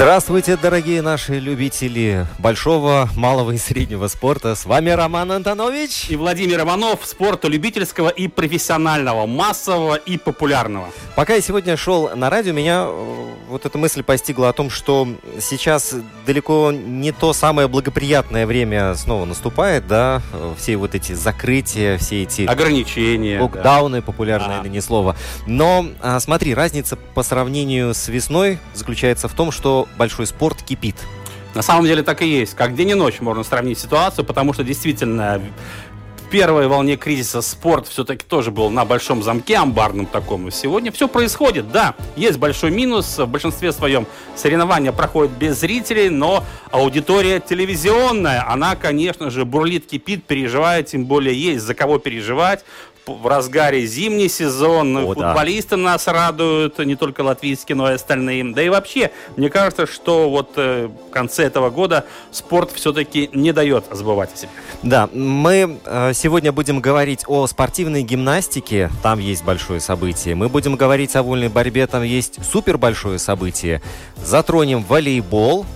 Здравствуйте, дорогие наши любители большого, малого и среднего спорта. С вами Роман Антонович. И Владимир Иванов. Спорта любительского и профессионального, массового и популярного. Пока я сегодня шел на радио, меня э, вот эта мысль постигла о том, что сейчас далеко не то самое благоприятное время снова наступает, да, все вот эти закрытия, все эти... Ограничения. Локдауны, да. популярное а. не слово. Но а, смотри, разница по сравнению с весной заключается в том, что большой спорт кипит. На самом деле так и есть. Как день и ночь можно сравнить ситуацию, потому что действительно в первой волне кризиса спорт все-таки тоже был на большом замке, амбарном таком. Сегодня все происходит. Да, есть большой минус. В большинстве своем соревнования проходят без зрителей, но аудитория телевизионная, она, конечно же, бурлит, кипит, переживает, тем более есть за кого переживать в разгаре зимний сезон. О, Футболисты да. нас радуют, не только латвийские, но и остальные. Да и вообще, мне кажется, что вот э, в конце этого года спорт все-таки не дает забывать о себе. Да, мы э, сегодня будем говорить о спортивной гимнастике, там есть большое событие. Мы будем говорить о вольной борьбе, там есть супер большое событие. Затронем волейбол,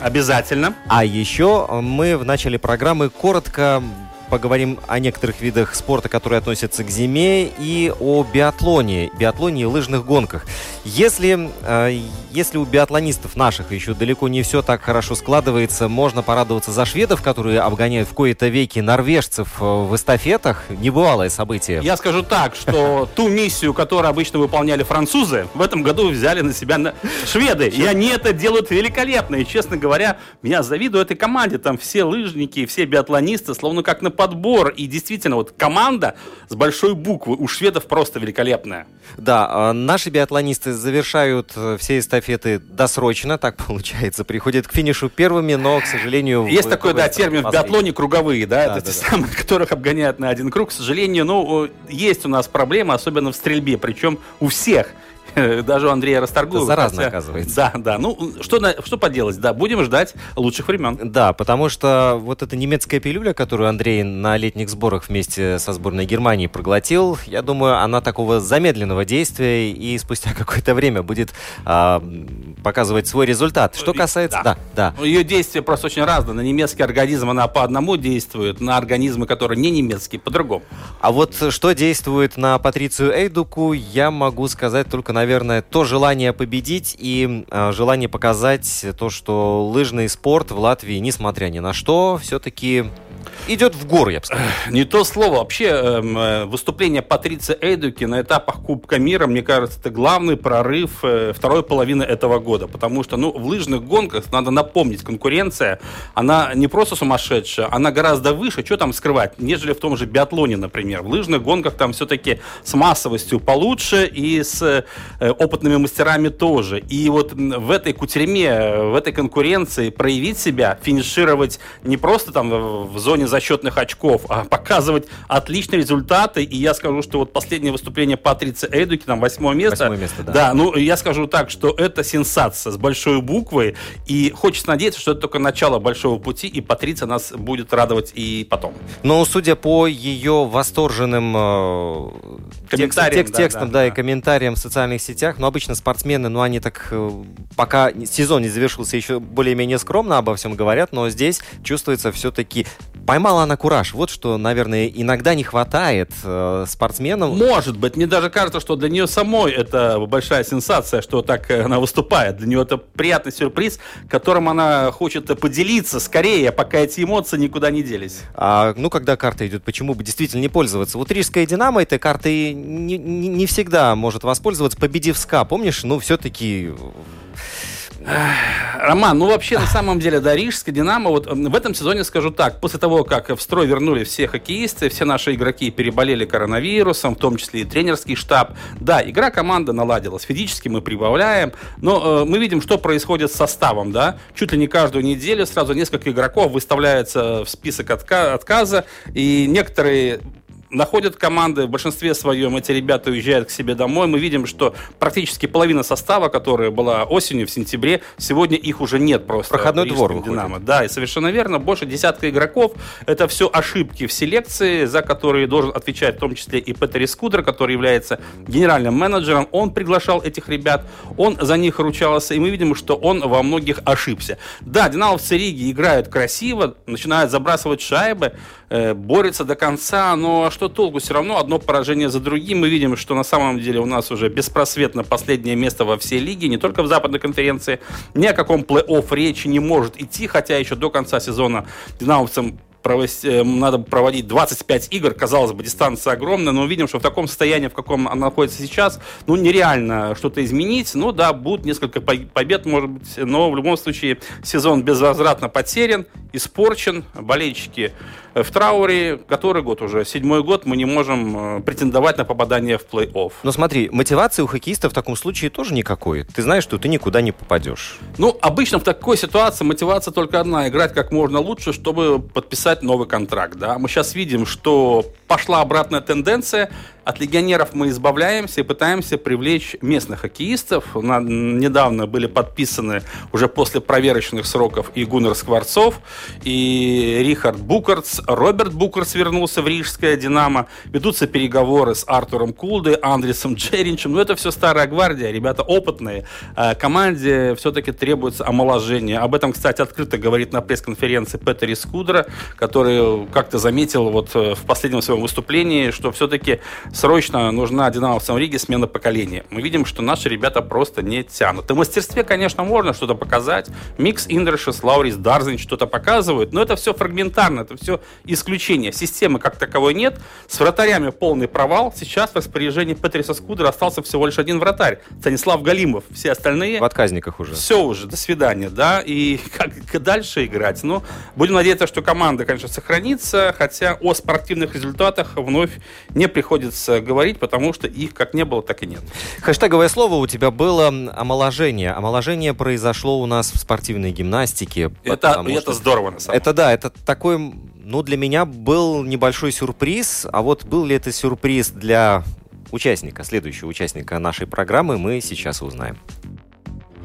Обязательно. А еще мы в начале программы коротко поговорим о некоторых видах спорта, которые относятся к зиме, и о биатлоне, биатлоне и лыжных гонках. Если, э, если у биатлонистов наших еще далеко не все так хорошо складывается, можно порадоваться за шведов, которые обгоняют в кои-то веки норвежцев э, в эстафетах. Небывалое событие. Я скажу так, что ту миссию, которую обычно выполняли французы, в этом году взяли на себя шведы. И они это делают великолепно. И, честно говоря, меня завидую этой команде. Там все лыжники, все биатлонисты, словно как на подбор. И действительно, вот команда с большой буквы у шведов просто великолепная. Да, а наши биатлонисты завершают э, все эстафеты досрочно, так получается. Приходят к финишу первыми, но, к сожалению... Есть такой, да, термин в биатлоне круговые, да, да это да, те да. самые, которых обгоняют на один круг. К сожалению, ну, есть у нас проблемы, особенно в стрельбе, причем у всех. даже у Андрея Расторгуева. Это заразно, хотя... оказывается. Да, да. Ну, что, что поделать, да, будем ждать лучших времен. Да, потому что вот эта немецкая пилюля, которую Андрей на летних сборах вместе со сборной Германии проглотил, я думаю, она такого замедленного действия и спустя какое-то время будет а, показывать свой результат. Что касается... Да, да. да. Ее действие просто очень разное. На немецкий организм она по одному действует, на организмы, которые не немецкие, по-другому. А вот что действует на Патрицию Эйдуку, я могу сказать только, наверное, наверное, то желание победить и э, желание показать то, что лыжный спорт в Латвии, несмотря ни на что, все-таки идет в гору, я бы сказал. Не то слово. Вообще, эм, э, выступление Патриции Эйдуки на этапах Кубка мира, мне кажется, это главный прорыв э, второй половины этого года. Потому что, ну, в лыжных гонках, надо напомнить, конкуренция, она не просто сумасшедшая, она гораздо выше, что там скрывать, нежели в том же биатлоне, например. В лыжных гонках там все-таки с массовостью получше и с э, опытными мастерами тоже. И вот в этой кутерьме, в этой конкуренции проявить себя, финишировать не просто там в зоне зачетных очков, а показывать отличные результаты. И я скажу, что вот последнее выступление Патриции Эдуки, там восьмое место. Восьмое место, да. Да, ну я скажу так, что это сенсация с большой буквы. И хочется надеяться, что это только начало большого пути, и Патриция нас будет радовать и потом. Но судя по ее восторженным э, комментариям, текст, да, текстам, да, да, да, и комментариям в социальных сетях, ну обычно спортсмены, ну они так, э, пока сезон не завершился, еще более-менее скромно обо всем говорят, но здесь чувствуется все-таки поймала она кураж. Вот что, наверное, иногда не хватает э, спортсменам. Может быть. Мне даже кажется, что для нее самой это большая сенсация, что так э, она выступает. Для нее это приятный сюрприз, которым она хочет поделиться скорее, пока эти эмоции никуда не делись. А, ну, когда карта идет, почему бы действительно не пользоваться? Вот Рижская «Динамо» этой картой не, не, не всегда может воспользоваться, победив СКА. Помнишь, ну, все-таки Роман, ну вообще на самом деле, да, Рижская Динамо, вот в этом сезоне скажу так, после того, как в строй вернули все хоккеисты, все наши игроки переболели коронавирусом, в том числе и тренерский штаб, да, игра команда наладилась, физически мы прибавляем, но э, мы видим, что происходит с составом, да, чуть ли не каждую неделю сразу несколько игроков выставляется в список отка- отказа, и некоторые находят команды, в большинстве своем эти ребята уезжают к себе домой. Мы видим, что практически половина состава, которая была осенью, в сентябре, сегодня их уже нет просто. Проходной двор Динамо. Да, и совершенно верно, больше десятка игроков. Это все ошибки в селекции, за которые должен отвечать в том числе и Петер Скудер, который является генеральным менеджером. Он приглашал этих ребят, он за них ручался, и мы видим, что он во многих ошибся. Да, динамовцы Риги играют красиво, начинают забрасывать шайбы, э, борются до конца, но что толку? Все равно одно поражение за другим. Мы видим, что на самом деле у нас уже беспросветно последнее место во всей лиге, не только в западной конференции. Ни о каком плей-офф речи не может идти, хотя еще до конца сезона динамовцам надо проводить 25 игр, казалось бы, дистанция огромная, но увидим, что в таком состоянии, в каком она находится сейчас, ну, нереально что-то изменить. Ну, да, будут несколько побед, может быть, но в любом случае сезон безвозвратно потерян, испорчен, болельщики в трауре, который год уже, седьмой год, мы не можем э, претендовать на попадание в плей-офф. Но смотри, мотивации у хоккеиста в таком случае тоже никакой. Ты знаешь, что ты никуда не попадешь. Ну, обычно в такой ситуации мотивация только одна, играть как можно лучше, чтобы подписать новый контракт, да. Мы сейчас видим, что пошла обратная тенденция, от легионеров мы избавляемся и пытаемся привлечь местных хоккеистов. На, недавно были подписаны уже после проверочных сроков и Гуннер Скворцов, и Рихард Букарц, Роберт Букарц вернулся в Рижское «Динамо». Ведутся переговоры с Артуром Кулдой, Андресом Джеринчем. Но это все старая гвардия, ребята опытные. А команде все-таки требуется омоложение. Об этом, кстати, открыто говорит на пресс-конференции Петер Скудра, который как-то заметил вот э, в последнем своем выступлении, что все-таки срочно нужна динамовцам Риге смена поколения. Мы видим, что наши ребята просто не тянут. И в мастерстве, конечно, можно что-то показать. Микс Индрашис, Лаурис Дарзиньш что-то показывают, но это все фрагментарно, это все исключение. Системы как таковой нет. С вратарями полный провал. Сейчас в распоряжении Петериса Скудры остался всего лишь один вратарь. Станислав Галимов. Все остальные... В отказниках уже. Все уже, до свидания, да. И как дальше играть? Ну, будем надеяться, что команда, конечно, сохранится, хотя о спортивных результатах вновь не приходится приходится говорить, потому что их как не было, так и нет. Хэштеговое слово у тебя было омоложение. Омоложение произошло у нас в спортивной гимнастике. Это, это здорово, на самом Это да, это такой, ну, для меня был небольшой сюрприз. А вот был ли это сюрприз для участника, следующего участника нашей программы, мы сейчас узнаем.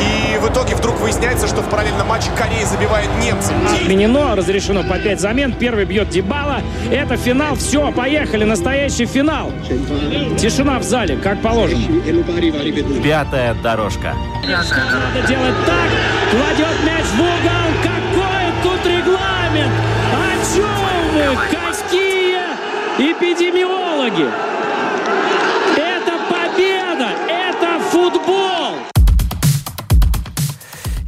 И в итоге вдруг выясняется, что в параллельном матче Корея забивает немцев. Отменено, разрешено по 5 замен. Первый бьет Дебала. Это финал. Все, поехали. Настоящий финал. Тишина в зале, как положено. Пятая дорожка. Надо делать так. Кладет мяч в угол. Какой тут регламент? О чем вы? Какие эпидемиологи? Это победа. Это футбол.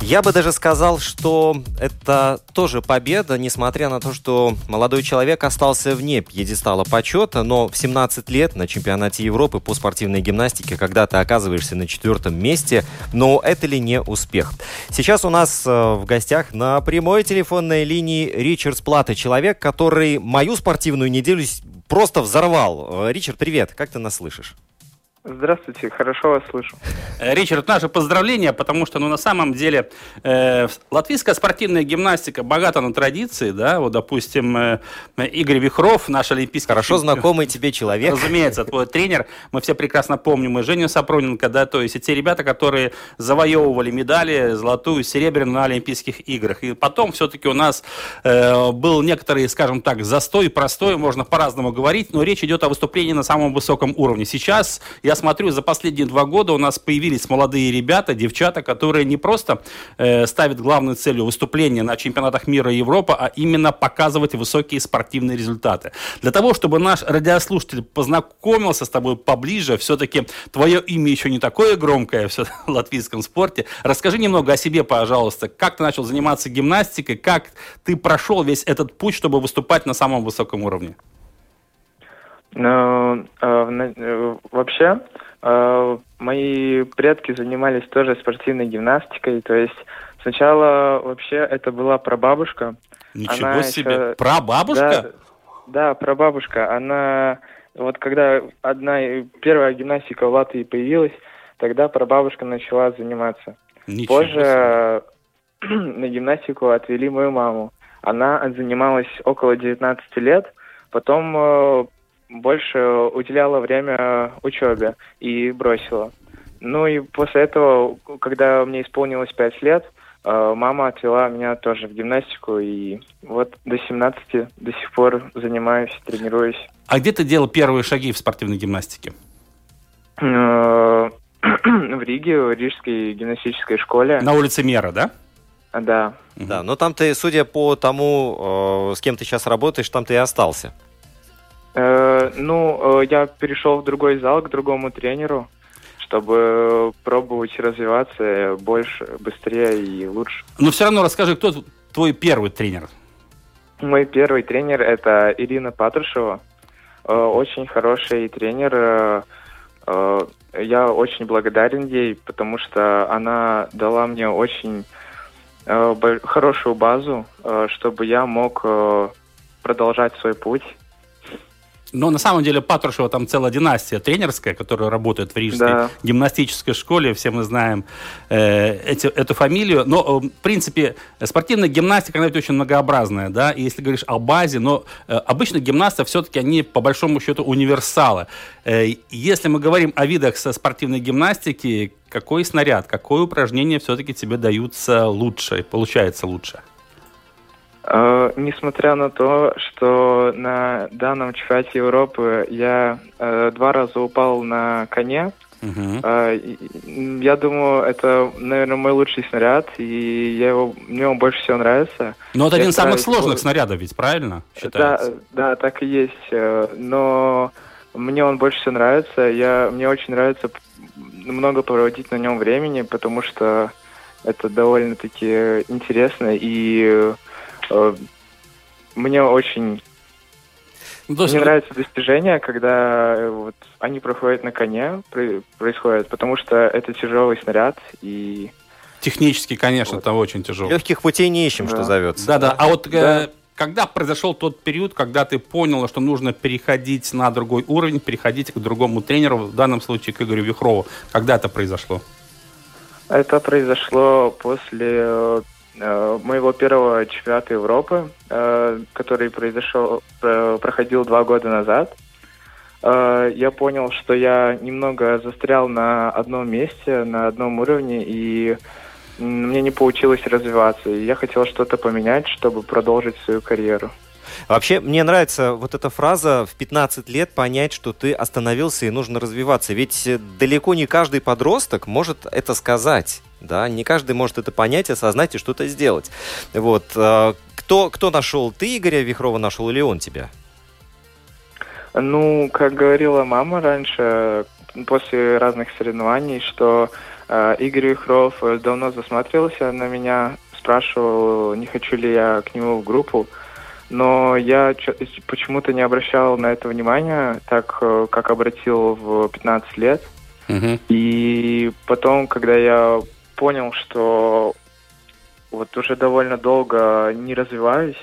Я бы даже сказал, что это тоже победа, несмотря на то, что молодой человек остался вне пьедестала почета, но в 17 лет на чемпионате Европы по спортивной гимнастике, когда ты оказываешься на четвертом месте, но это ли не успех? Сейчас у нас э, в гостях на прямой телефонной линии Ричард Сплата, человек, который мою спортивную неделю просто взорвал. Э, Ричард, привет, как ты нас слышишь? Здравствуйте, хорошо вас слышу. Э, Ричард, наше поздравление, потому что, ну, на самом деле, э, латвийская спортивная гимнастика богата на традиции, да, вот, допустим, э, Игорь Вихров, наш олимпийский... Хорошо чемпион. знакомый тебе человек. Разумеется, твой тренер, мы все прекрасно помним, и Женю Сапроненко, да, то есть и те ребята, которые завоевывали медали, золотую, серебряную на Олимпийских играх. И потом все-таки у нас э, был некоторый, скажем так, застой, простой, можно по-разному говорить, но речь идет о выступлении на самом высоком уровне. Сейчас, я смотрю, за последние два года у нас появились молодые ребята, девчата, которые не просто э, ставят главной целью выступления на чемпионатах мира и Европы, а именно показывать высокие спортивные результаты. Для того, чтобы наш радиослушатель познакомился с тобой поближе, все-таки твое имя еще не такое громкое в латвийском спорте. Расскажи немного о себе, пожалуйста. Как ты начал заниматься гимнастикой, как ты прошел весь этот путь, чтобы выступать на самом высоком уровне? Ну, вообще, э, мои предки занимались тоже спортивной гимнастикой, то есть сначала вообще это была прабабушка. Ничего Она себе, еще... прабабушка? Да, да, прабабушка. Она, вот когда одна, первая гимнастика в Латвии появилась, тогда прабабушка начала заниматься. Ничего Позже себе. на гимнастику отвели мою маму. Она занималась около 19 лет, потом больше уделяла время учебе и бросила. Ну и после этого, когда мне исполнилось 5 лет, э, мама отвела меня тоже в гимнастику, и вот до 17 до сих пор занимаюсь, тренируюсь. А где ты делал первые шаги в спортивной гимнастике? Э, в Риге, в Рижской гимнастической школе. На улице Мера, да? Да. Да, но там ты, судя по тому, э, с кем ты сейчас работаешь, там ты и остался. Э, ну, э, я перешел в другой зал к другому тренеру, чтобы пробовать развиваться больше, быстрее и лучше. Но все равно расскажи, кто твой первый тренер? Мой первый тренер это Ирина Патрушева. Э, очень хороший тренер. Я очень благодарен ей, потому что она дала мне очень хорошую базу, чтобы я мог продолжать свой путь но на самом деле Патрушева там целая династия тренерская, которая работает в Рижской да. гимнастической школе. Все мы знаем э, эти, эту фамилию. Но, э, в принципе, спортивная гимнастика, она ведь очень многообразная, да, и если говоришь о базе, но э, обычно гимнасты все-таки, они по большому счету универсалы. Э, если мы говорим о видах со спортивной гимнастики, какой снаряд, какое упражнение все-таки тебе даются лучше, получается лучше? Э, несмотря на то, что на данном чемпионате Европы я э, два раза упал на коне, uh э, я думаю, это, наверное, мой лучший снаряд, и я его, мне он больше всего нравится. Но это я один из самых сложных снарядов, ведь правильно считается? Да, да, так и есть. Э, но мне он больше всего нравится. Я, мне очень нравится много проводить на нем времени, потому что это довольно-таки интересно и мне очень ну, есть... Мне нравится достижение, когда э, вот они проходят на коне, происходит, потому что это тяжелый снаряд и... Технически, конечно, вот. это очень тяжело. Легких путей не ищем, да. что зовется. Да-да, а вот да. э, когда произошел тот период, когда ты понял, что нужно переходить на другой уровень, переходить к другому тренеру, в данном случае к Игорю Вихрову, когда это произошло? Это произошло после э, Э, моего первого чемпионата Европы, э, который произошел, проходил два года назад. Э, я понял, что я немного застрял на одном месте, на одном уровне, и мне не получилось развиваться. И я хотел что-то поменять, чтобы продолжить свою карьеру. Вообще, мне нравится вот эта фраза в 15 лет понять, что ты остановился и нужно развиваться. Ведь далеко не каждый подросток может это сказать. Да, не каждый может это понять, осознать и что-то сделать. Вот. А, кто, кто нашел? Ты Игоря Вихрова нашел или он тебя? Ну, как говорила мама раньше, после разных соревнований, что э, Игорь Вихров давно засматривался на меня, спрашивал, не хочу ли я к нему в группу. Но я почему-то не обращал на это внимания, так э, как обратил в 15 лет. Uh-huh. И потом, когда я понял, что вот уже довольно долго не развиваюсь,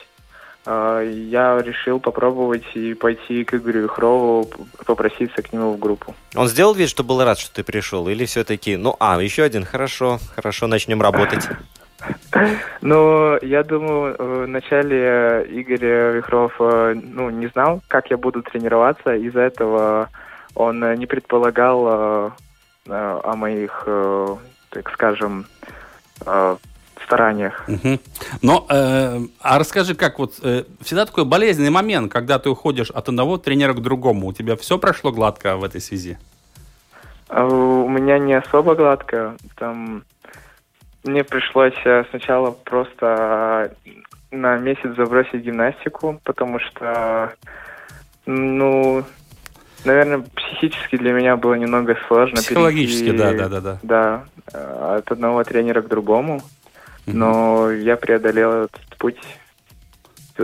я решил попробовать и пойти к Игорю Вихрову, попроситься к нему в группу. Он сделал вид, что был рад, что ты пришел? Или все-таки, ну, а, еще один, хорошо, хорошо, начнем работать. Ну, я думаю, вначале Игорь Вихров ну, не знал, как я буду тренироваться. Из-за этого он не предполагал о моих, так скажем, стараниях. Угу. Но, э, а расскажи, как вот э, всегда такой болезненный момент, когда ты уходишь от одного тренера к другому, у тебя все прошло гладко в этой связи? У меня не особо гладко. Там мне пришлось э, сначала просто на месяц забросить гимнастику, потому что, ну, наверное, психически для меня было немного сложно. Психологически, перейти, да, да, да, да. Да, э, от одного тренера к другому. Но я преодолел этот путь,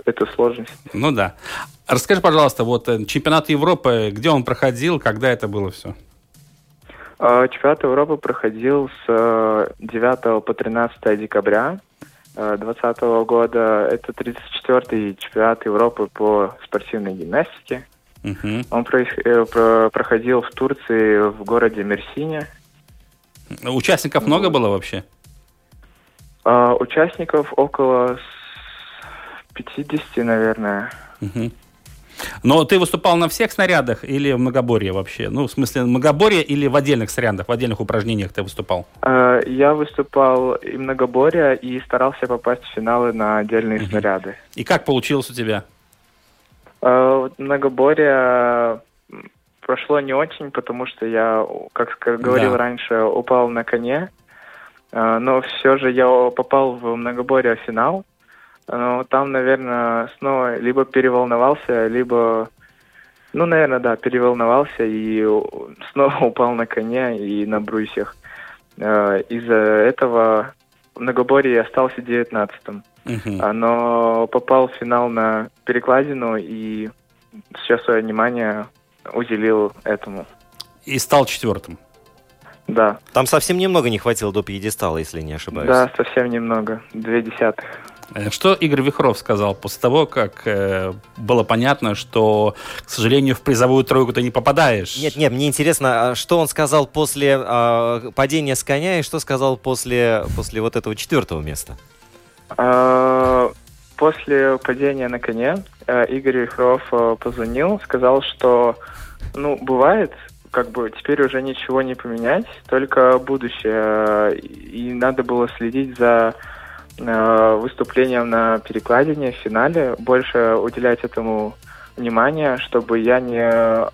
эту сложность. Ну да. Расскажи, пожалуйста, вот э, чемпионат Европы, где он проходил, когда это было все? А, чемпионат Европы проходил с 9 э, по 13 декабря 2020 э, года. Это 34-й чемпионат Европы по спортивной гимнастике. Угу. Он проходил в Турции, в городе Мерсине. Участников много было вообще? А, участников около 50, наверное. Угу. Но ты выступал на всех снарядах или в многоборье вообще? Ну, в смысле, многоборье или в отдельных снарядах, в отдельных упражнениях ты выступал? Uh, я выступал и многоборье, и старался попасть в финалы на отдельные uh снаряды. И как получилось у тебя? Uh, многоборье прошло не очень, потому что я, как говорил да. раньше, упал на коне. А, но все же я попал в многоборье финал. Но там, наверное, снова либо переволновался, либо, ну, наверное, да, переволновался и снова упал на коне и на брусьях. А, из-за этого в многоборье остался девятнадцатым. Uh-huh. Но попал в финал на перекладину и сейчас свое внимание уделил этому. И стал четвертым. Да. Там совсем немного не хватило до пьедестала, если не ошибаюсь. Да, совсем немного. Две десятых. Э, что Игорь Вихров сказал после того, как э, было понятно, что, к сожалению, в призовую тройку ты не попадаешь? Нет, нет, мне интересно, а что он сказал после э, падения с коня и что сказал после, после вот этого четвертого места? А, после падения на коне э, Игорь Вихров э, позвонил, сказал, что ну, бывает, как бы теперь уже ничего не поменять, только будущее. И надо было следить за выступлением на перекладине в финале, больше уделять этому внимание, чтобы я не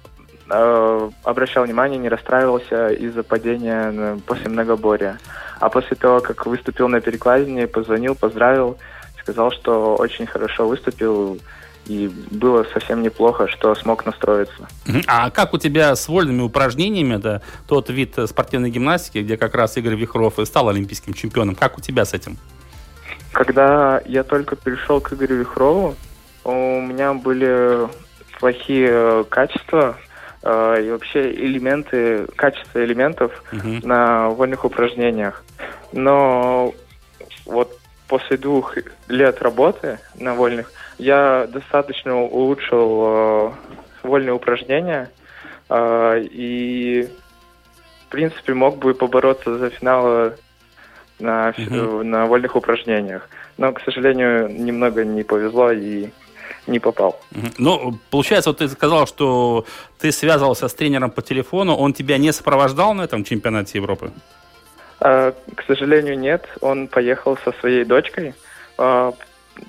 э, обращал внимание, не расстраивался из-за падения после многоборья. А после того, как выступил на перекладине, позвонил, поздравил, сказал, что очень хорошо выступил, и было совсем неплохо, что смог настроиться. А как у тебя с вольными упражнениями, это тот вид спортивной гимнастики, где как раз Игорь Вихров и стал олимпийским чемпионом, как у тебя с этим? Когда я только пришел к Игорю Вихрову, у меня были плохие качества э, и вообще элементы, качество элементов угу. на вольных упражнениях. Но вот после двух лет работы на вольных я достаточно улучшил э, вольные упражнения э, и, в принципе, мог бы побороться за финал на, угу. на вольных упражнениях. Но, к сожалению, немного не повезло и не попал. Ну, получается, вот ты сказал, что ты связывался с тренером по телефону, он тебя не сопровождал на этом чемпионате Европы? А, к сожалению, нет. Он поехал со своей дочкой, а,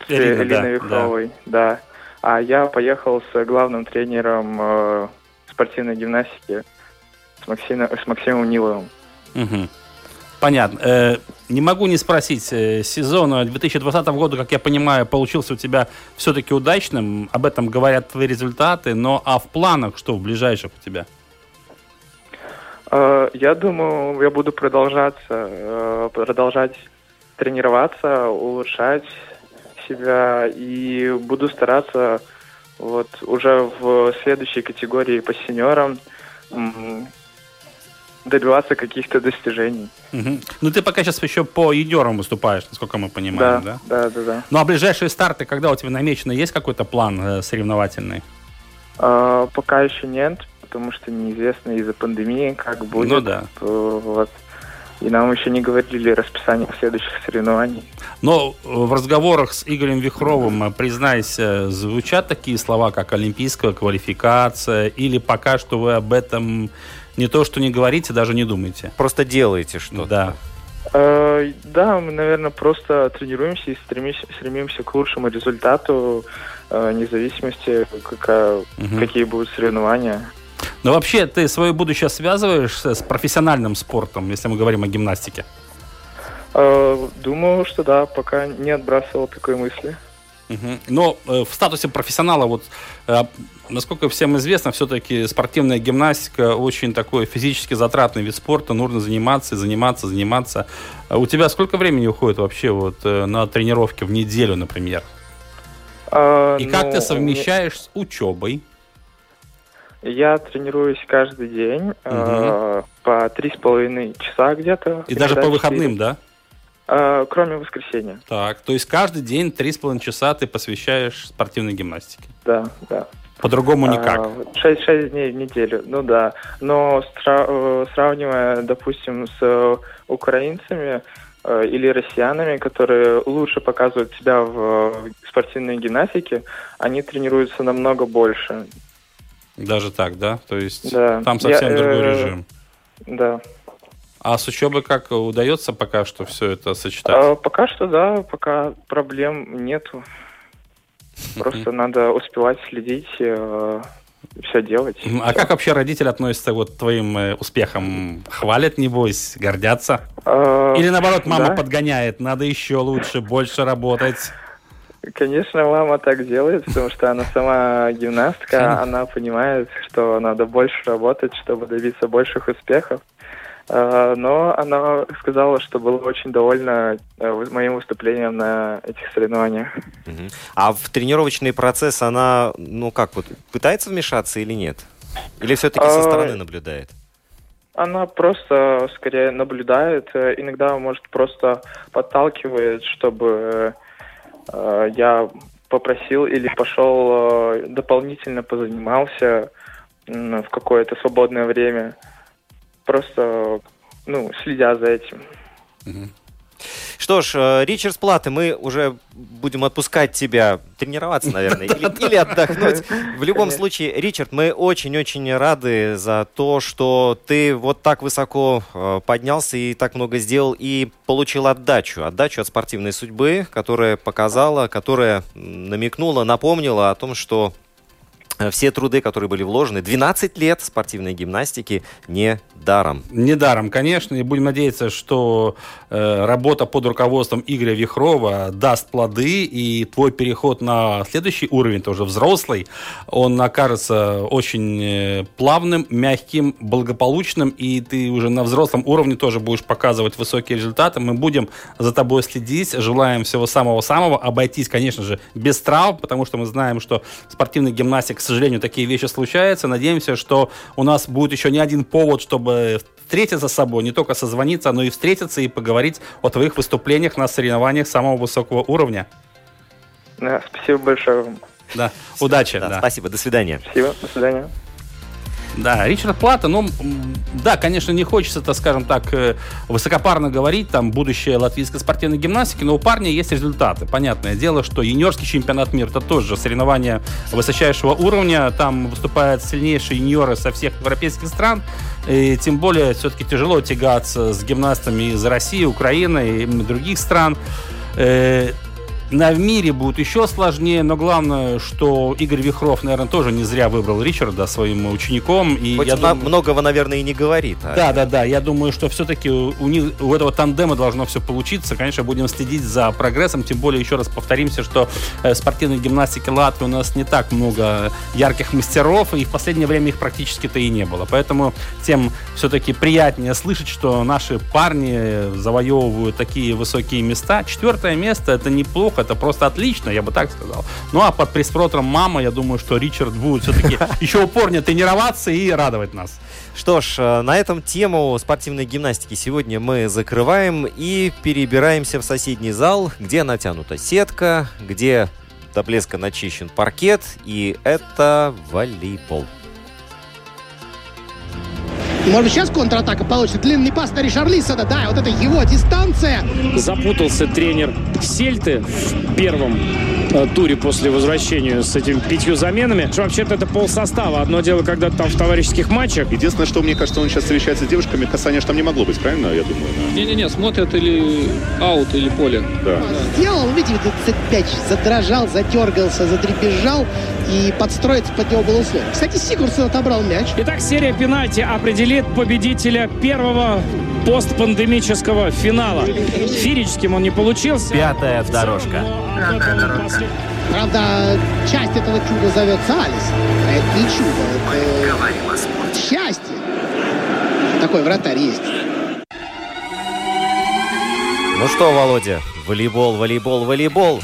с Ирина, Элиной да, Вихровой, да. да. А я поехал с главным тренером э, спортивной гимнастики с, Максима, с Максимом Ниловым. Угу. Понятно. Э, не могу не спросить, э, сезон 2020 года, как я понимаю, получился у тебя все-таки удачным. Об этом говорят твои результаты. Но а в планах что в ближайших у тебя? Э, я думаю, я буду продолжаться, э, продолжать тренироваться, улучшать себя и буду стараться вот уже в следующей категории по сеньорам добиваться каких-то достижений. Угу. Ну, ты пока сейчас еще по юниорам выступаешь, насколько мы понимаем, да? Да, да, да. да. Ну, а ближайшие старты, когда у тебя намечено, есть какой-то план э, соревновательный? А, пока еще нет, потому что неизвестно из-за пандемии, как будет. Ну, да. Вот. И нам еще не говорили расписание следующих соревнований. Но в разговорах с Игорем Вихровым, э, признайся, звучат такие слова, как олимпийская квалификация, или пока что вы об этом не то, что не говорите, даже не думаете? Просто делаете что-то. Да. Э, да, мы, наверное, просто тренируемся и стремимся, стремимся к лучшему результату, э, независимости, какая, угу. какие будут соревнования. Но вообще ты свое будущее связываешь с профессиональным спортом, если мы говорим о гимнастике? Э, думаю, что да, пока не отбрасывал такой мысли. Угу. Но э, в статусе профессионала, вот, э, насколько всем известно, все-таки спортивная гимнастика очень такой физически затратный вид спорта, нужно заниматься, заниматься, заниматься. А у тебя сколько времени уходит вообще вот, э, на тренировки в неделю, например? А, И ну, как ты совмещаешь с учебой? Я тренируюсь каждый день угу. э, по три с половиной часа где-то. И даже по выходным, 4. да? Э, кроме воскресенья. Так, то есть каждый день три с половиной часа ты посвящаешь спортивной гимнастике? Да, да. По-другому никак. Шесть, шесть дней в неделю, ну да. Но э, сравнивая, допустим, с украинцами э, или россиянами, которые лучше показывают себя в спортивной гимнастике, они тренируются намного больше. Даже так, да? То есть да. там совсем Я, другой э, режим. Да. А с учебой как удается пока что все это сочетать? А, пока что да, пока проблем нету. Просто надо успевать следить, э, все делать. А как вообще родители относятся вот к твоим э, успехам? Хвалят, небось, гордятся? А, Или наоборот, мама да? подгоняет, надо еще лучше, больше работать? Конечно, мама так делает, потому что она сама гимнастка, она понимает, что надо больше работать, чтобы добиться больших успехов. А, но она сказала, что была очень довольна э, моим выступлением на этих соревнованиях. А в тренировочный процесс она, ну как вот, пытается вмешаться или нет? Или все-таки со а, стороны наблюдает? Она просто скорее наблюдает, э, иногда может просто подталкивает, чтобы Э, я попросил или пошел э, дополнительно позанимался в какое-то свободное время, просто ну, следя за этим. Что ж, э, Ричард Сплаты, мы уже будем отпускать тебя тренироваться, наверное, или, или отдохнуть. В любом случае, Ричард, мы очень-очень рады за то, что ты вот так высоко э, поднялся и так много сделал и получил отдачу. Отдачу от спортивной судьбы, которая показала, которая намекнула, напомнила о том, что все труды, которые были вложены, 12 лет спортивной гимнастики не даром. Не даром, конечно, и будем надеяться, что э, работа под руководством Игоря Вихрова даст плоды, и твой переход на следующий уровень, тоже взрослый, он окажется очень э, плавным, мягким, благополучным, и ты уже на взрослом уровне тоже будешь показывать высокие результаты. Мы будем за тобой следить, желаем всего самого-самого, обойтись, конечно же, без травм, потому что мы знаем, что спортивный гимнастик сожалению, такие вещи случаются. Надеемся, что у нас будет еще не один повод, чтобы встретиться с собой, не только созвониться, но и встретиться и поговорить о твоих выступлениях на соревнованиях самого высокого уровня. Да, спасибо большое вам. Да, удачи. Да, да. Спасибо, до свидания. Спасибо, до свидания. Да, Ричард Плата, ну, да, конечно, не хочется, так скажем так, э, высокопарно говорить, там, будущее латвийской спортивной гимнастики, но у парня есть результаты. Понятное дело, что юниорский чемпионат мира, это тоже соревнование высочайшего уровня, там выступают сильнейшие юниоры со всех европейских стран, и тем более все-таки тяжело тягаться с гимнастами из России, Украины и других стран. На в мире будет еще сложнее, но главное, что Игорь Вихров, наверное, тоже не зря выбрал Ричарда своим учеником. И Хоть я дум... многого, наверное, и не говорит. А... Да, да, да. Я думаю, что все-таки у, них, у этого тандема должно все получиться. Конечно, будем следить за прогрессом. Тем более, еще раз повторимся, что э, спортивной гимнастики Латвии у нас не так много ярких мастеров, и в последнее время их практически-то и не было. Поэтому тем все-таки приятнее слышать, что наши парни завоевывают такие высокие места. Четвертое место это неплохо это просто отлично, я бы так сказал. Ну а под присмотром мама, я думаю, что Ричард будет все-таки еще упорнее тренироваться и радовать нас. Что ж, э, на этом тему спортивной гимнастики сегодня мы закрываем и перебираемся в соседний зал, где натянута сетка, где до блеска начищен паркет, и это волейбол. Может быть, сейчас контратака получится. Длинный пас на Ришарлисона. Да, вот это его дистанция. Запутался тренер Сельты в первом Э, туре после возвращения с этими пятью заменами. Вообще-то это пол состава. Одно дело, когда там в товарищеских матчах. Единственное, что мне кажется, он сейчас встречается с девушками, касания там не могло быть, правильно, я думаю? Не-не-не, смотрят или аут, или поле. Да. Сделал, видите, мяч задрожал, затергался, задребезжал и подстроиться под него было условие. Кстати, Сигурсон отобрал мяч. Итак, серия пенальти определит победителя первого постпандемического финала. Фирическим он не получился. Пятая дорожка. Пятая дорожка. Правда, часть этого чуда зовется Алис. А это не чудо, это счастье. Такой вратарь есть. Ну что, Володя, волейбол, волейбол, волейбол.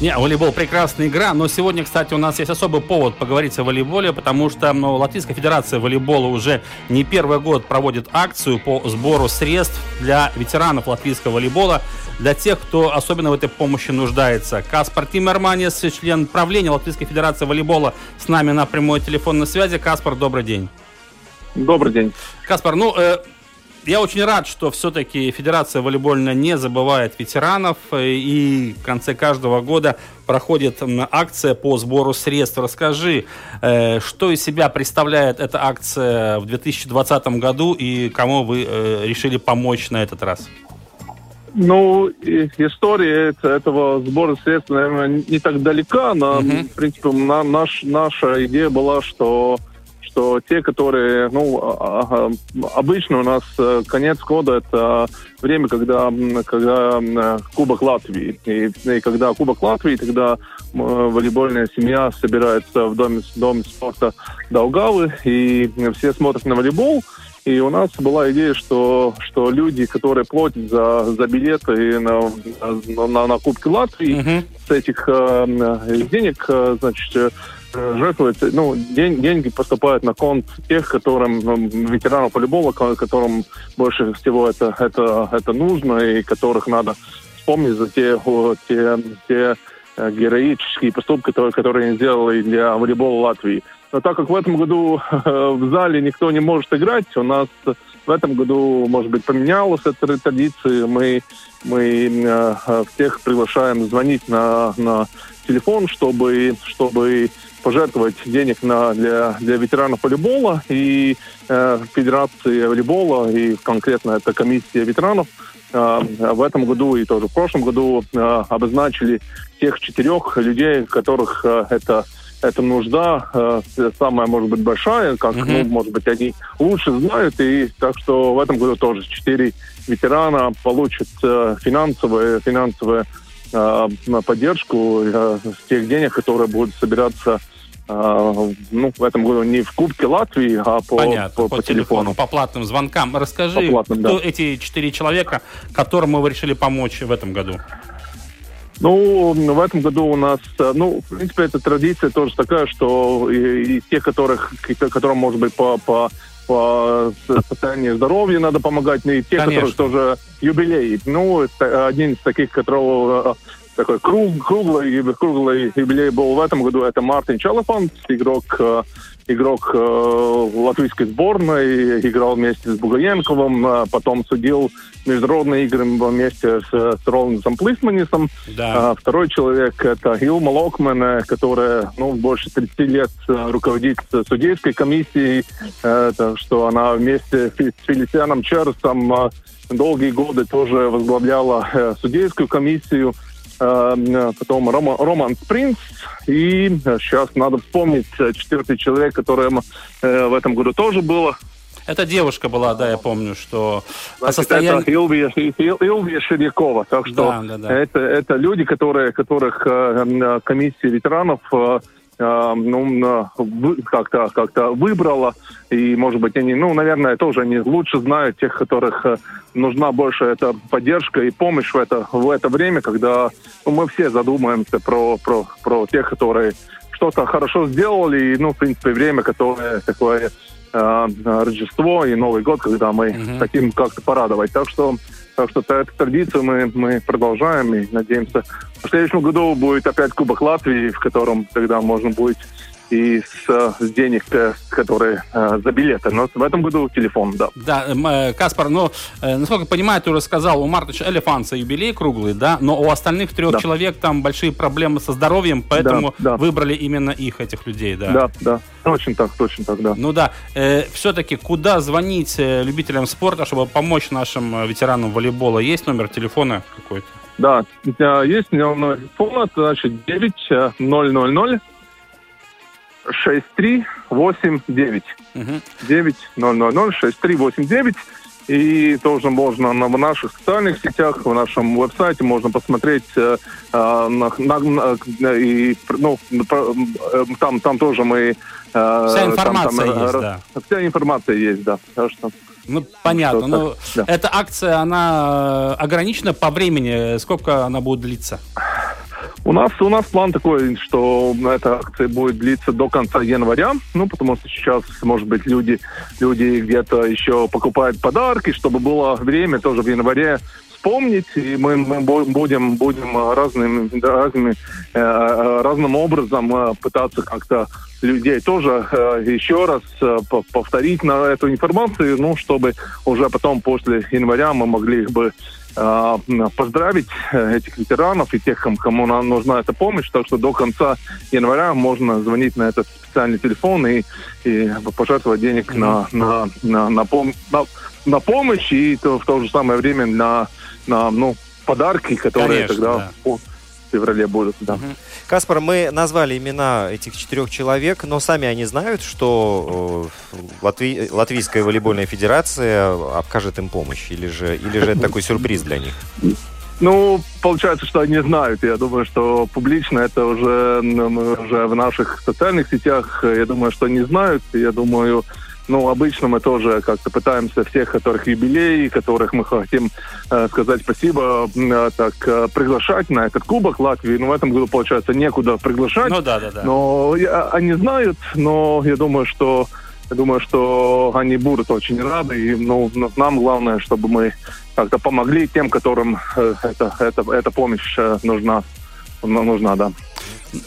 Не, волейбол прекрасная игра, но сегодня, кстати, у нас есть особый повод поговорить о волейболе, потому что ну, Латвийская Федерация волейбола уже не первый год проводит акцию по сбору средств для ветеранов латвийского волейбола, для тех, кто особенно в этой помощи нуждается. Каспар Тиммерманис, член правления Латвийской Федерации волейбола, с нами на прямой телефонной связи. Каспар, добрый день. Добрый день. Каспар, ну, э, я очень рад, что все-таки Федерация волейбольная не забывает ветеранов. Э, и в конце каждого года проходит акция по сбору средств. Расскажи, э, что из себя представляет эта акция в 2020 году и кому вы э, решили помочь на этот раз? Ну, история этого сбора средств, наверное, не так далека, но, uh-huh. в принципе, на, наш, наша идея была, что что те, которые, ну, а, а, обычно у нас э, конец года это время, когда, когда э, Кубок Латвии. И, и когда Кубок Латвии, тогда волейбольная семья собирается в доме, доме спорта Даугавы, и все смотрят на волейбол. И у нас была идея, что, что люди, которые платят за, за билеты на, на, на Кубке Латвии, uh-huh. с этих э, денег, э, значит, жертвуется, ну, день, деньги поступают на конт тех, которым, ну, ветеранов волейбола, которым больше всего это, это, это нужно, и которых надо вспомнить за те, те, те э, героические поступки, которые, которые они сделали для волейбола Латвии. Но так как в этом году э, в зале никто не может играть, у нас в этом году, может быть, поменялась эта традиция. Мы, мы э, всех приглашаем звонить на, на телефон, чтобы, чтобы пожертвовать денег на, для, для ветеранов волейбола и э, Федерации волейбола, и конкретно это комиссия ветеранов, э, в этом году и тоже в прошлом году э, обозначили тех четырех людей, которых э, это эта нужда э, самая, может быть, большая, как, uh-huh. ну, может быть, они лучше знают, и так что в этом году тоже четыре ветерана получат э, финансовые, финансовые э, поддержку э, тех денег, которые будут собираться а, ну, в этом году не в Кубке Латвии, а по, Понятно, по, по, по телефону. По платным звонкам. Расскажи, по платным, кто да. эти четыре человека, которым мы решили помочь в этом году? Ну, в этом году у нас, ну, в принципе, эта традиция тоже такая, что и, и те, которых, которым, может быть, по, по, по состоянию здоровья надо помогать, и те, Конечно. которых тоже юбилей. Ну, один из таких, которого такой круг, круглый, круглый юбилей был в этом году. Это Мартин Чалафант, игрок, э, игрок э, латвийской сборной, играл вместе с Бугаенковым, э, потом судил международные игры вместе с, с Роландсом Плисманисом. Да. А второй человек это Илма Локман, которая ну, больше 30 лет руководит судейской комиссией, так что она вместе с Фелисианом Черсом долгие годы тоже возглавляла судейскую комиссию. Э, потом Рома, Роман Спринц, и сейчас надо вспомнить э, четвертый человек, который э, в этом году тоже было. Это девушка была, да, я помню, что Значит, состоянии... Это Илвия, Илвия Ширякова. Так что да, да, да. Это, это люди, которые, которых комиссия ветеранов э, ну, как-то как выбрала. И, может быть, они, ну, наверное, тоже они лучше знают тех, которых э, нужна больше эта поддержка и помощь в это, в это время, когда ну, мы все задумаемся про, про, про тех, которые что-то хорошо сделали, и, ну, в принципе, время, которое такое э, Рождество и Новый год, когда мы угу. хотим как-то порадовать. Так что, так что эту традицию мы, мы продолжаем и надеемся. В следующем году будет опять Кубок Латвии, в котором тогда можно будет и с, денег, э, которые э, за билеты. Но в этом году телефон, да. Да, э, Каспар, ну, насколько я понимаю, ты уже сказал, у Мартыча Элефанса юбилей круглый, да, но у остальных трех да. человек там большие проблемы со здоровьем, поэтому да, да. выбрали именно их, этих людей, да? Да, да, точно так, точно так, да. Ну да, э, все-таки куда звонить любителям спорта, чтобы помочь нашим ветеранам волейбола? Есть номер телефона какой-то? Да, есть номер телефона, значит, 9000 6389. Угу. 9000 6389. И тоже можно на в наших социальных сетях, в нашем веб-сайте можно посмотреть э, э на, на, на, и ну э, там там тоже мы э, вся информация там, там, есть, да. Вся информация есть, да. Так что ну, понятно. Ну, да. эта акция, она ограничена по времени. Сколько она будет длиться? У нас, у нас план такой, что эта акция будет длиться до конца января, ну, потому что сейчас, может быть, люди, люди где-то еще покупают подарки, чтобы было время тоже в январе вспомнить, и мы, мы будем, будем разным, разными, э, разным образом э, пытаться как-то людей тоже э, еще раз э, повторить на эту информацию, ну, чтобы уже потом после января мы могли бы э, поздравить э, этих ветеранов и тех, кому нам нужна эта помощь. Так что до конца января можно звонить на этот специальный телефон и, и пожертвовать денег на, на, на, на, пом- на, на помощь и то, в то же самое время на на ну, подарки, которые Конечно, тогда да. Феврале будут. Да. Угу. Каспар, мы назвали имена этих четырех человек, но сами они знают, что э, Латви... Латвийская волейбольная федерация окажет им помощь, или же, или же это такой сюрприз для них? Ну, получается, что они знают. Я думаю, что публично это уже, уже в наших социальных сетях. Я думаю, что они знают. Я думаю, ну, обычно мы тоже как-то пытаемся всех, которых юбилей, которых мы хотим э, сказать спасибо, э, так, э, приглашать на этот кубок Латвии. Ну, в этом году, получается, некуда приглашать. Ну, да, да, да. Но я, они знают, но я думаю, что я думаю, что они будут очень рады. И ну, нам главное, чтобы мы как-то помогли тем, которым э, это, это, эта помощь э, нужна, нужна, да.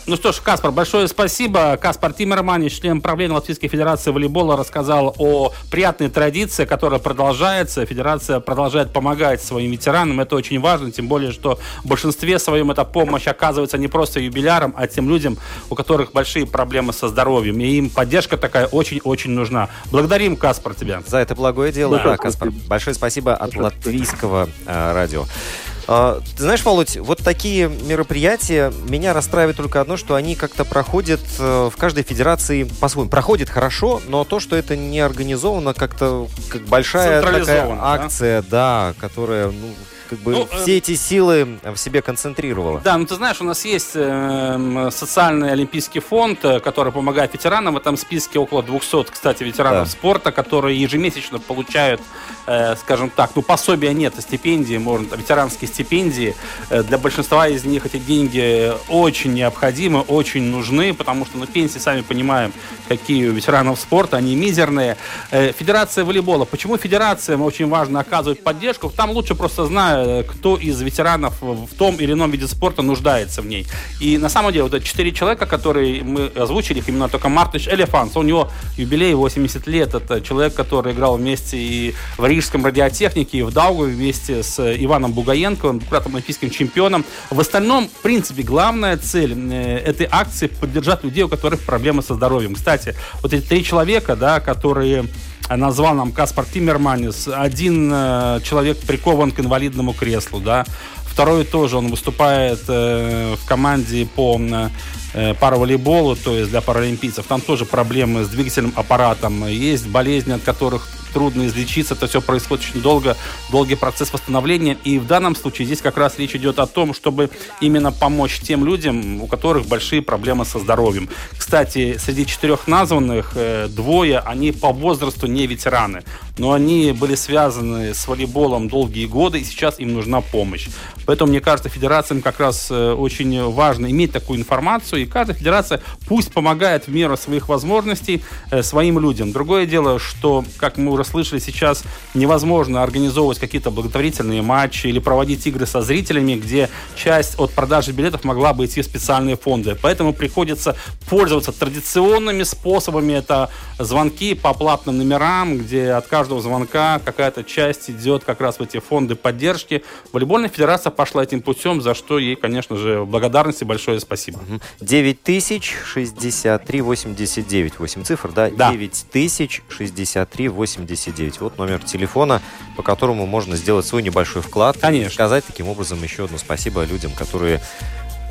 Ну что ж, Каспар, большое спасибо. Каспар Тиммерманич, член правления Латвийской Федерации волейбола, рассказал о приятной традиции, которая продолжается. Федерация продолжает помогать своим ветеранам. Это очень важно, тем более, что в большинстве своем эта помощь оказывается не просто юбилярам, а тем людям, у которых большие проблемы со здоровьем. И им поддержка такая очень-очень нужна. Благодарим, Каспар, тебя. За это благое дело, да, да Каспар. Большое спасибо от латвийского э, радио. А, ты знаешь, Володь, вот такие мероприятия меня расстраивает только одно, что они как-то проходят э, в каждой федерации по-своему. Проходит хорошо, но то, что это не организовано как-то как большая такая акция, да, да которая ну, как бы ну, все э... эти силы в себе концентрировала. Да, ну ты знаешь, у нас есть э, социальный олимпийский фонд, э, который помогает ветеранам. В этом списке около 200, кстати, ветеранов да. спорта, которые ежемесячно получают, э, скажем так, ну пособия нет, а стипендии, можно, ветеранские стипендии. Э, для большинства из них эти деньги очень необходимы, очень нужны, потому что, ну, пенсии, сами понимаем, какие у ветеранов спорта, они мизерные. Федерация волейбола. Почему федерациям очень важно оказывать поддержку? Там лучше просто знать кто из ветеранов в том или ином виде спорта нуждается в ней. И на самом деле вот эти четыре человека, которые мы озвучили, их именно только Мартыш Элефанс, у него юбилей 80 лет. Это человек, который играл вместе и в Рижском радиотехнике, и в Даугаве вместе с Иваном Бугаенко, двукратным олимпийским чемпионом. В остальном, в принципе, главная цель э, этой акции поддержать людей, у которых проблемы со здоровьем. Кстати, вот эти три человека, да, которые назвал нам Каспар Тиммерманис. Один э, человек прикован к инвалидному креслу, да. Второй тоже, он выступает э, в команде по э, параволейболу, то есть для паралимпийцев. Там тоже проблемы с двигательным аппаратом. Есть болезни, от которых трудно излечиться, это все происходит очень долго, долгий процесс восстановления. И в данном случае здесь как раз речь идет о том, чтобы именно помочь тем людям, у которых большие проблемы со здоровьем. Кстати, среди четырех названных э, двое, они по возрасту не ветераны, но они были связаны с волейболом долгие годы, и сейчас им нужна помощь. Поэтому, мне кажется, федерациям как раз э, очень важно иметь такую информацию, и каждая федерация пусть помогает в меру своих возможностей э, своим людям. Другое дело, что, как мы уже слышали, сейчас невозможно организовывать какие-то благотворительные матчи или проводить игры со зрителями, где часть от продажи билетов могла бы идти в специальные фонды. Поэтому приходится пользоваться традиционными способами. Это звонки по платным номерам, где от каждого звонка какая-то часть идет как раз в эти фонды поддержки. Волейбольная федерация пошла этим путем, за что ей, конечно же, благодарность и большое спасибо. 9063 89. 8 цифр, да? Да. 9063 89. 269. Вот номер телефона, по которому можно сделать свой небольшой вклад. Конечно. И сказать таким образом еще одно спасибо людям, которые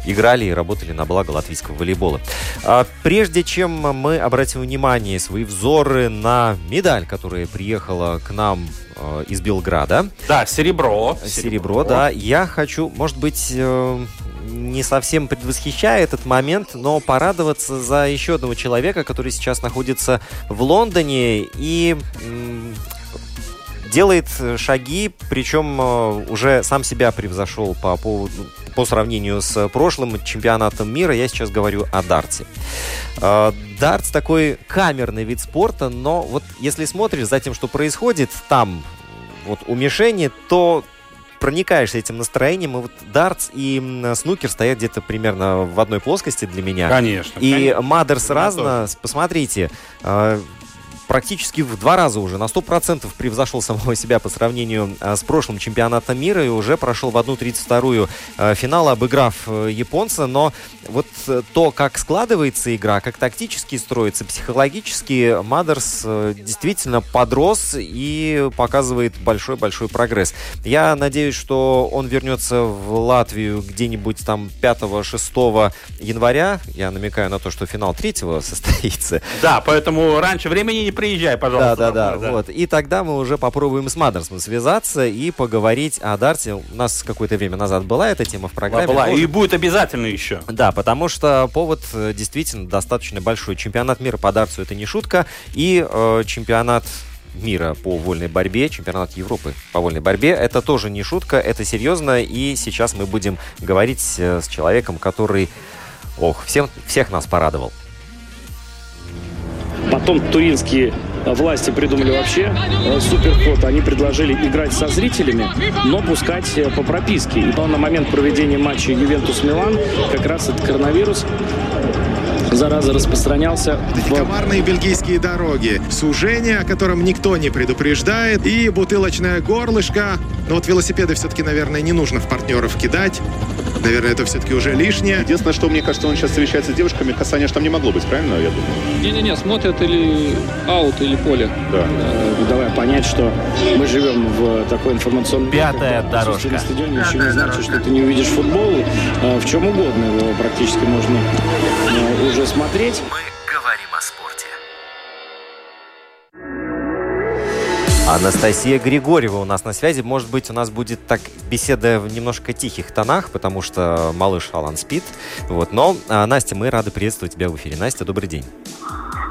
играли и работали на благо латвийского волейбола. А прежде чем мы обратим внимание, свои взоры на медаль, которая приехала к нам э, из Белграда. Да, серебро. Серебро, серебро да. Я хочу, может быть э, не совсем предвосхищая этот момент, но порадоваться за еще одного человека, который сейчас находится в Лондоне и делает шаги, причем э, уже сам себя превзошел по поводу по сравнению с прошлым чемпионатом мира, я сейчас говорю о дартсе. Э, дартс такой камерный вид спорта, но вот если смотришь за тем, что происходит там, вот у мишени, то проникаешься этим настроением, и вот дартс и снукер стоят где-то примерно в одной плоскости для меня. Конечно. И конечно. Мадерс разно, посмотрите, э, практически в два раза уже, на 100% превзошел самого себя по сравнению а, с прошлым чемпионатом мира и уже прошел в 1-32 а, финала, обыграв а, японца. Но вот э, то, как складывается игра, как тактически строится, психологически, Мадерс э, действительно подрос и показывает большой-большой прогресс. Я надеюсь, что он вернется в Латвию где-нибудь там 5-6 января. Я намекаю на то, что финал 3 состоится. Да, поэтому раньше времени не приезжай, пожалуйста. Да, да, да, да. Вот. И тогда мы уже попробуем с Мадерсом связаться и поговорить о Дарте. У нас какое-то время назад была эта тема в программе. Была, и будет обязательно еще. Да, потому что повод э, действительно достаточно большой. Чемпионат мира по дартсу это не шутка. И э, чемпионат мира по вольной борьбе, чемпионат Европы по вольной борьбе. Это тоже не шутка, это серьезно. И сейчас мы будем говорить э, с человеком, который, ох, всем, всех нас порадовал. Потом туринские власти придумали вообще э, суперход. Они предложили играть со зрителями, но пускать э, по прописке. И на момент проведения матча Ювентус-Милан как раз этот коронавирус зараза распространялся. В... Коварные бельгийские дороги, сужение, о котором никто не предупреждает, и бутылочное горлышко. Но вот велосипеды все-таки, наверное, не нужно в партнеров кидать. Наверное, это все-таки уже лишнее. Единственное, что мне кажется, он сейчас встречается с девушками, касания же там не могло быть, правильно, я думаю? Не-не-не, смотрят или аут, или поле. Да. Э, давай понять, что мы живем в такой информационной... Пятая мире, дорожка. На стадионе еще не значит, что ты не увидишь футбол. Э, в чем угодно его практически можно э, уже смотреть. Мы говорим о спорте. Анастасия Григорьева у нас на связи. Может быть, у нас будет так беседа в немножко тихих тонах, потому что малыш Алан спит. Вот. Но, а, Настя, мы рады приветствовать тебя в эфире. Настя, добрый день.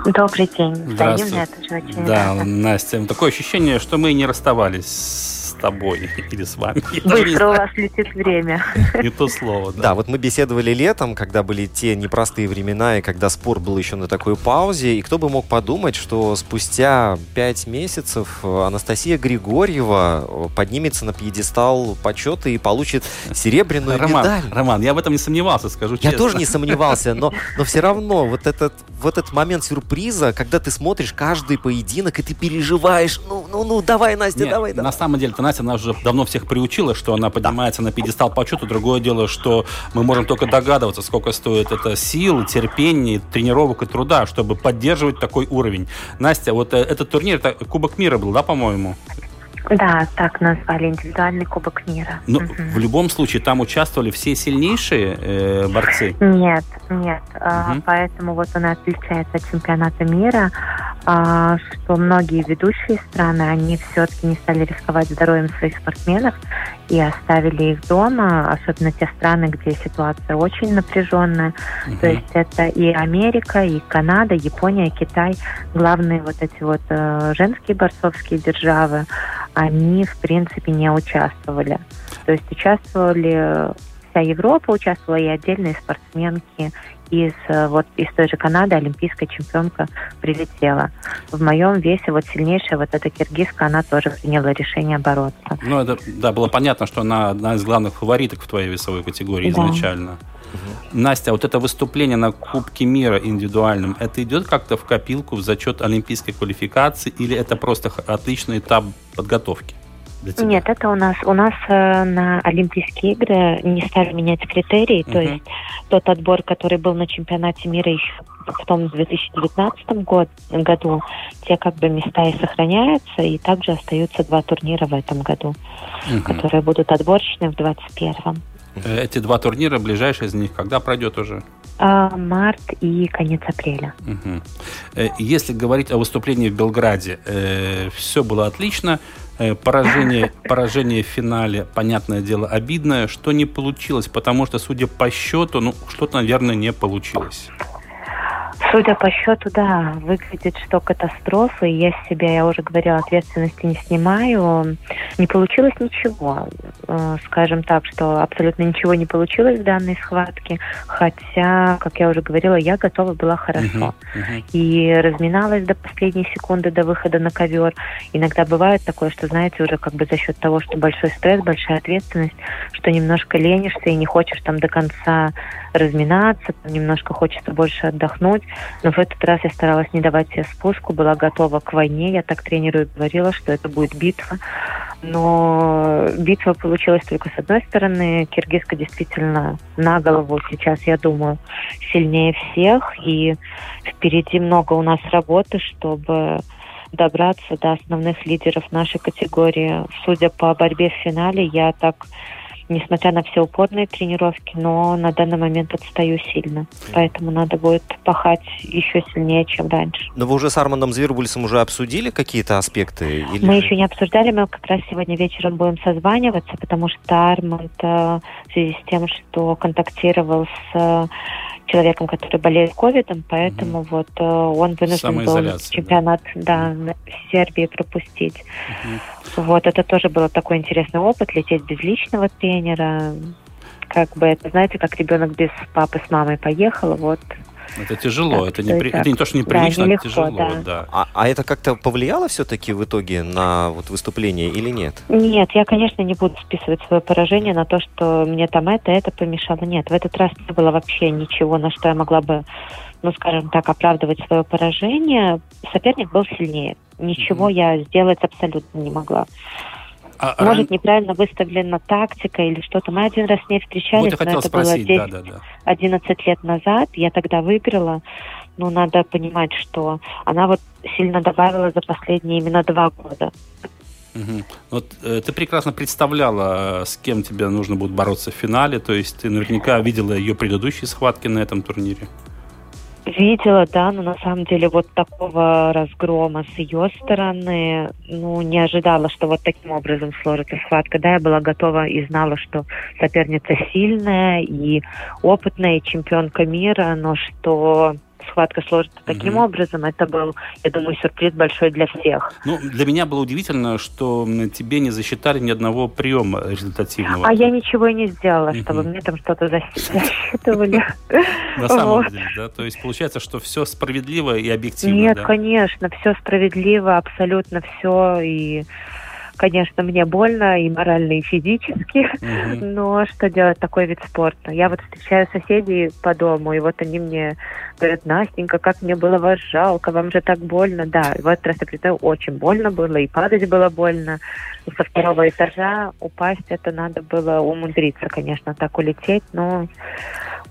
Добрый день. Здравствуй. Это же очень да, рада. Настя, такое ощущение, что мы не расставались с тобой или с вами. Быстро у вас летит время. Не то слово, да. Да, вот мы беседовали летом, когда были те непростые времена, и когда спорт был еще на такой паузе. И кто бы мог подумать, что спустя пять месяцев Анастасия Григорьева поднимется на пьедестал почета и получит серебряную Роман, медаль. Роман, я в этом не сомневался, скажу честно. Я тоже не сомневался, но, но все равно вот этот, вот этот момент сюрприза, когда ты смотришь каждый поединок, и ты переживаешь, ну, ну, ну, давай, Настя, Нет, давай, давай. На самом деле, Настя, она уже давно всех приучила, что она поднимается на пьедестал почета. Другое дело, что мы можем только догадываться, сколько стоит это сил, терпения, тренировок и труда, чтобы поддерживать такой уровень. Настя, вот э, этот турнир, это Кубок мира был, да, по-моему? Да, так назвали индивидуальный Кубок мира. Но Мгм. в любом случае там участвовали все сильнейшие э, борцы. Нет, нет. Мгм. Поэтому вот он и отличается от чемпионата мира. а, что многие ведущие страны, они все-таки не стали рисковать здоровьем своих спортсменов и оставили их дома, особенно те страны, где ситуация очень напряженная. Угу. То есть это и Америка, и Канада, Япония, Китай, главные вот эти вот э, женские борцовские державы, они в принципе не участвовали. То есть участвовали вся Европа участвовала и отдельные спортсменки из э, вот из той же Канады олимпийская чемпионка прилетела. В моем весе вот сильнейшая вот эта киргизка, она тоже приняла решение бороться. Ну, это, да, было понятно, что она одна из главных фавориток в твоей весовой категории да. изначально. Угу. Настя, а вот это выступление на Кубке мира индивидуальном, это идет как-то в копилку, в зачет олимпийской квалификации, или это просто отличный этап подготовки? Для тебя? Нет, это у нас у нас э, на Олимпийские игры не стали менять критерии, uh-huh. то есть тот отбор, который был на чемпионате мира еще в том 2019 год, году, те как бы места и сохраняются, и также остаются два турнира в этом году, uh-huh. которые будут отборочные в 2021. Э, эти два турнира, ближайший из них, когда пройдет уже? А, март и конец апреля. Угу. Если говорить о выступлении в Белграде, э, все было отлично. Э, поражение, поражение в финале, понятное дело, обидное, что не получилось, потому что, судя по счету, ну, что-то, наверное, не получилось. Судя по счету, да, выглядит, что катастрофа, и я с себя, я уже говорила, ответственности не снимаю. Не получилось ничего. Э, скажем так, что абсолютно ничего не получилось в данной схватке, хотя, как я уже говорила, я готова была хорошо. Uh-huh, uh-huh. И разминалась до последней секунды, до выхода на ковер. Иногда бывает такое, что, знаете, уже как бы за счет того, что большой стресс, большая ответственность, что немножко ленишься и не хочешь там до конца разминаться, немножко хочется больше отдохнуть. Но в этот раз я старалась не давать себе спуску, была готова к войне. Я так тренеру и говорила, что это будет битва. Но битва получилась только с одной стороны. Киргизка действительно на голову сейчас, я думаю, сильнее всех. И впереди много у нас работы, чтобы добраться до основных лидеров нашей категории. Судя по борьбе в финале, я так несмотря на все упорные тренировки, но на данный момент отстаю сильно. Поэтому надо будет пахать еще сильнее, чем раньше. Но вы уже с Армандом Звербульсом уже обсудили какие-то аспекты? Или мы же... еще не обсуждали, мы как раз сегодня вечером будем созваниваться, потому что Арманд э, в связи с тем, что контактировал с человеком, который болеет ковидом, поэтому mm вот э, он вынужден был чемпионат да. Да, в Сербии пропустить. mm Вот это тоже был такой интересный опыт, лететь без личного тренера. Как бы это, знаете, как ребенок без папы с мамой поехал, вот это тяжело, это, не, это не то, что неприлично, да, нелегко, это тяжело, да. да. А, а это как-то повлияло все-таки в итоге на вот выступление или нет? Нет, я, конечно, не буду списывать свое поражение на то, что мне там это, это помешало. Нет, в этот раз не было вообще ничего, на что я могла бы, ну, скажем так, оправдывать свое поражение. Соперник был сильнее. Ничего mm-hmm. я сделать абсолютно не могла. А, Может, ран... неправильно выставлена тактика или что-то. Мы один раз с ней встречались, вот но это спросить, было 10, да, да, да. 11 лет назад. Я тогда выиграла. Ну, надо понимать, что она вот сильно добавила за последние именно два года. Угу. Вот э, ты прекрасно представляла, э, с кем тебе нужно будет бороться в финале, то есть ты наверняка видела ее предыдущие схватки на этом турнире. Видела, да, но на самом деле вот такого разгрома с ее стороны, ну, не ожидала, что вот таким образом сложится схватка. Да, я была готова и знала, что соперница сильная и опытная, и чемпионка мира, но что схватка сложится таким угу. образом, это был, я думаю, сюрприз большой для всех. Ну, для меня было удивительно, что тебе не засчитали ни одного приема результативного. А я ничего и не сделала, угу. чтобы мне там что-то засчитывали. На самом деле, да? То есть получается, что все справедливо и объективно, Нет, конечно, все справедливо, абсолютно все, и Конечно, мне больно и морально, и физически, mm-hmm. но что делать, такой вид спорта. Я вот встречаю соседей по дому, и вот они мне говорят, Настенька, как мне было вас жалко, вам же так больно. Да, и вот раз я представляю, очень больно было, и падать было больно. И со второго этажа упасть, это надо было умудриться, конечно, так улететь, но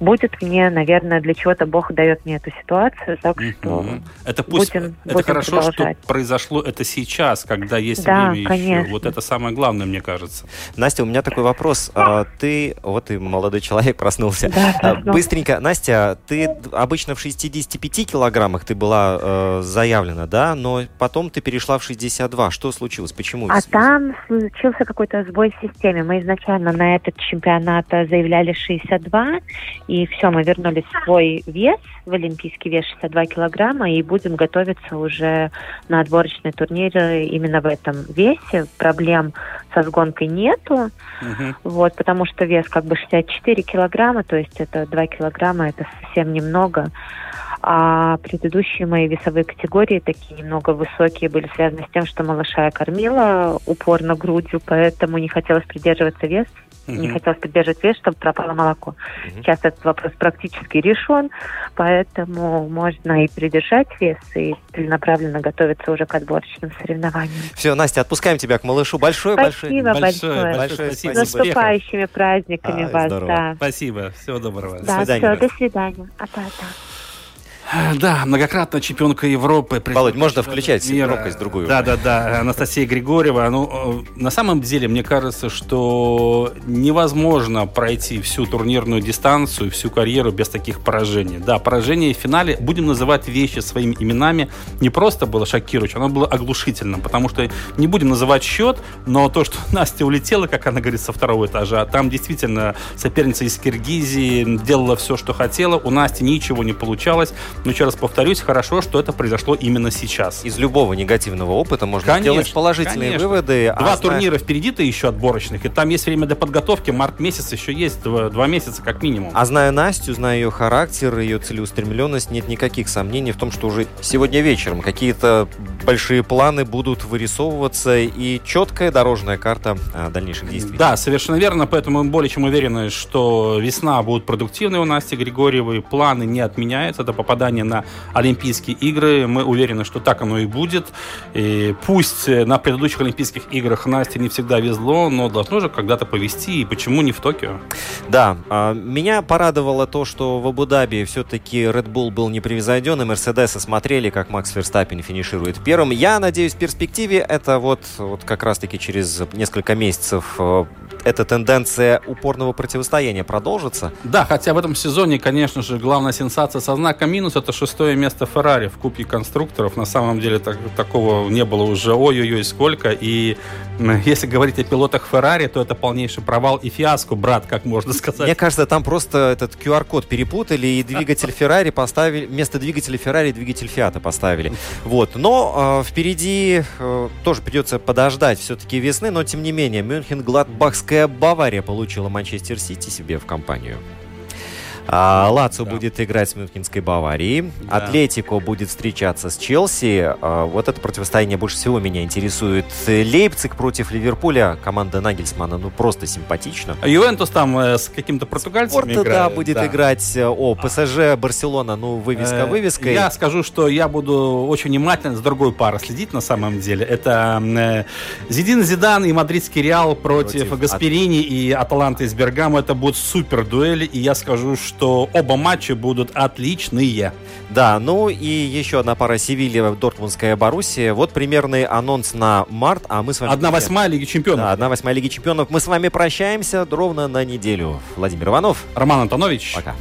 будет мне, наверное, для чего-то Бог дает мне эту ситуацию, так что это пусть будем, это будем хорошо, продолжать. что произошло это сейчас, когда есть Да, время конечно. еще. Вот это самое главное, мне кажется. Настя, у меня такой вопрос. А, Ты, вот и молодой человек проснулся. Да, А, проснулся. Быстренько, Настя, ты обычно в 65 килограммах ты была э, заявлена, да? Но потом ты перешла в 62. Что случилось? Почему? А там случился какой-то сбой в системе. Мы изначально на этот чемпионат э, заявляли 62, и все, мы вернули свой вес в олимпийский вес 62 килограмма и будем готовиться уже на отборочный турнир именно в этом весе. Проблем со сгонкой нету, вот, потому что вес как бы 64 килограмма, то есть это 2 килограмма, это совсем немного. А предыдущие мои весовые категории, такие немного высокие, были связаны с тем, что малыша я кормила упорно грудью, поэтому не хотелось придерживаться вес, не Мгм. хотелось придерживать вес, чтобы пропало молоко. Сейчас этот вопрос практически решен, поэтому можно и придержать вес, и целенаправленно готовиться уже к отборочным соревнованиям. Все, Настя, отпускаем тебя к малышу. Большое, Спасибо большое. большое. большое С спасибо. наступающими праздниками Ай, вас, здорово. да. Спасибо. Всего доброго. Да, все, до свидания. А-та-та. Да, многократная чемпионка Европы. Володь, можно включать мира. громкость другую? Да, да, да. Анастасия Григорьева. Ну, э, на самом деле, мне кажется, что невозможно пройти всю турнирную дистанцию, всю карьеру без таких поражений. Да, поражение в финале, будем называть вещи своими именами, не просто было шокирующим, оно было оглушительным, потому что не будем называть счет, но то, что Настя улетела, как она говорит, со второго этажа, там действительно соперница из Киргизии делала все, что хотела, у Насти ничего не получалось. Но еще раз повторюсь, хорошо, что это произошло именно сейчас. Из любого негативного опыта можно сделать положительные конечно. выводы. а Два зная- турнира впереди-то еще отборочных, и там есть время для подготовки. Март месяц еще есть, два, два месяца как минимум. А зная Настю, зная ее характер, ее целеустремленность, нет никаких сомнений в том, что уже сегодня вечером какие-то большие планы будут вырисовываться и четкая дорожная карта а, дальнейших действий. Да, совершенно верно, поэтому мы более чем уверены, что весна будет продуктивной у Насти Григорьевой, планы не отменяются до попадания на Олимпийские игры, мы уверены, что так оно и будет. И пусть э, на предыдущих Олимпийских играх Насте не всегда везло, но должно же когда-то повезти, и почему не в Токио? Да, а, меня порадовало то, что в Абу-Даби все-таки Red Bull был непревзойден, и Мерседесы смотрели, как Макс Ферстаппин финиширует первым. Я надеюсь, в перспективе это вот, вот как раз-таки через несколько месяцев э, эта тенденция упорного противостояния продолжится. Да, хотя в этом сезоне, конечно же, главная сенсация со знаком минус это шестое место Феррари в Кубке конструкторов. На самом деле так- такого не было уже ой-ой-ой сколько. И если говорить о пилотах Феррари, то это полнейший провал и фиаско, брат, как можно сказать. Мне кажется, там просто этот QR-код перепутали и двигатель Феррари поставили, вместо двигателя Феррари двигатель Фиата поставили. Вот. Но э, впереди э, тоже придется подождать все-таки весны, но тем не менее, Мюнхен-Гладбахская Бавария получила Манчестер Сити себе в компанию. А, Лацо будет играть с Мюнхенской Баварией. Да. Атлетико будет встречаться с Челси. А, Вот это противостояние больше всего меня интересует. Лейпциг против Ливерпуля. Команда Нагельсмана, ну, просто симпатична. А Ювентус там э, с каким-то португальцем Порто, да, играет. будет да. играть. О, ПСЖ, Барселона, ну, вывеска Э, вывеской. Я скажу, что я буду очень внимательно с другой парой следить на самом деле. Это э, Зидин Зидан и мадридский Реал против, Против Гасперини и Аталанта из Бергамо. Это будет супер дуэль. И я скажу, что оба матча будут отличные. Да, ну и еще одна пара Севилья, Дортмундская Боруссия. Вот примерный анонс на март, а мы с вами... Одна восьмая Лиги Чемпионов. Да, одна восьмая Лиги Чемпионов. Мы с вами прощаемся ровно на неделю. Владимир Иванов. Роман Антонович. Пока.